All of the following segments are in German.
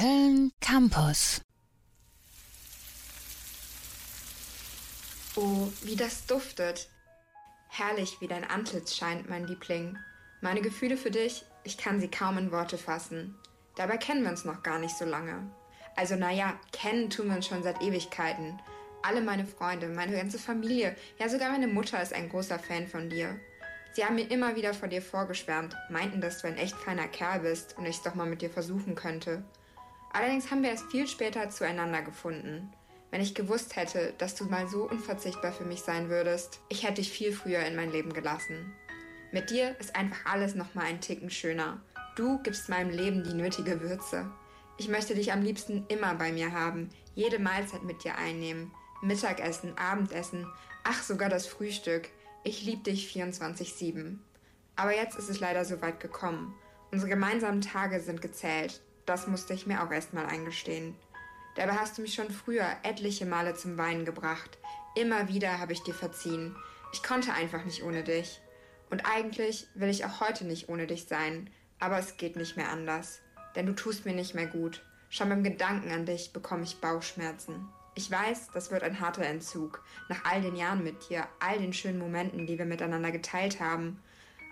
Köln Campus. Oh, wie das duftet. Herrlich, wie dein Antlitz scheint, mein Liebling. Meine Gefühle für dich, ich kann sie kaum in Worte fassen. Dabei kennen wir uns noch gar nicht so lange. Also naja, kennen tun wir uns schon seit Ewigkeiten. Alle meine Freunde, meine ganze Familie, ja sogar meine Mutter ist ein großer Fan von dir. Sie haben mir immer wieder von dir vorgeschwärmt, meinten, dass du ein echt feiner Kerl bist und ich es doch mal mit dir versuchen könnte. Allerdings haben wir erst viel später zueinander gefunden. Wenn ich gewusst hätte, dass du mal so unverzichtbar für mich sein würdest, ich hätte dich viel früher in mein Leben gelassen. Mit dir ist einfach alles nochmal ein Ticken schöner. Du gibst meinem Leben die nötige Würze. Ich möchte dich am liebsten immer bei mir haben, jede Mahlzeit mit dir einnehmen. Mittagessen, Abendessen, ach sogar das Frühstück. Ich liebe dich 24-7. Aber jetzt ist es leider so weit gekommen. Unsere gemeinsamen Tage sind gezählt. Das musste ich mir auch erstmal eingestehen. Dabei hast du mich schon früher etliche Male zum Weinen gebracht. Immer wieder habe ich dir verziehen. Ich konnte einfach nicht ohne dich. Und eigentlich will ich auch heute nicht ohne dich sein. Aber es geht nicht mehr anders. Denn du tust mir nicht mehr gut. Schon beim Gedanken an dich bekomme ich Bauchschmerzen. Ich weiß, das wird ein harter Entzug, nach all den Jahren mit dir, all den schönen Momenten, die wir miteinander geteilt haben.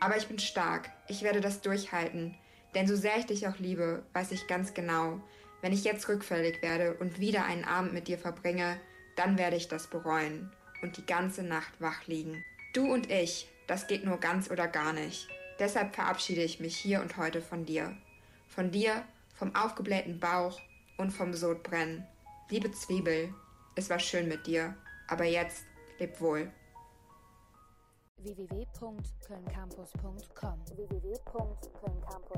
Aber ich bin stark, ich werde das durchhalten, denn so sehr ich dich auch liebe, weiß ich ganz genau, wenn ich jetzt rückfällig werde und wieder einen Abend mit dir verbringe, dann werde ich das bereuen und die ganze Nacht wach liegen. Du und ich, das geht nur ganz oder gar nicht. Deshalb verabschiede ich mich hier und heute von dir. Von dir, vom aufgeblähten Bauch und vom Sodbrennen. Liebe Zwiebel, es war schön mit dir, aber jetzt leb wohl. www.kölncampus.com www.kölncampus.com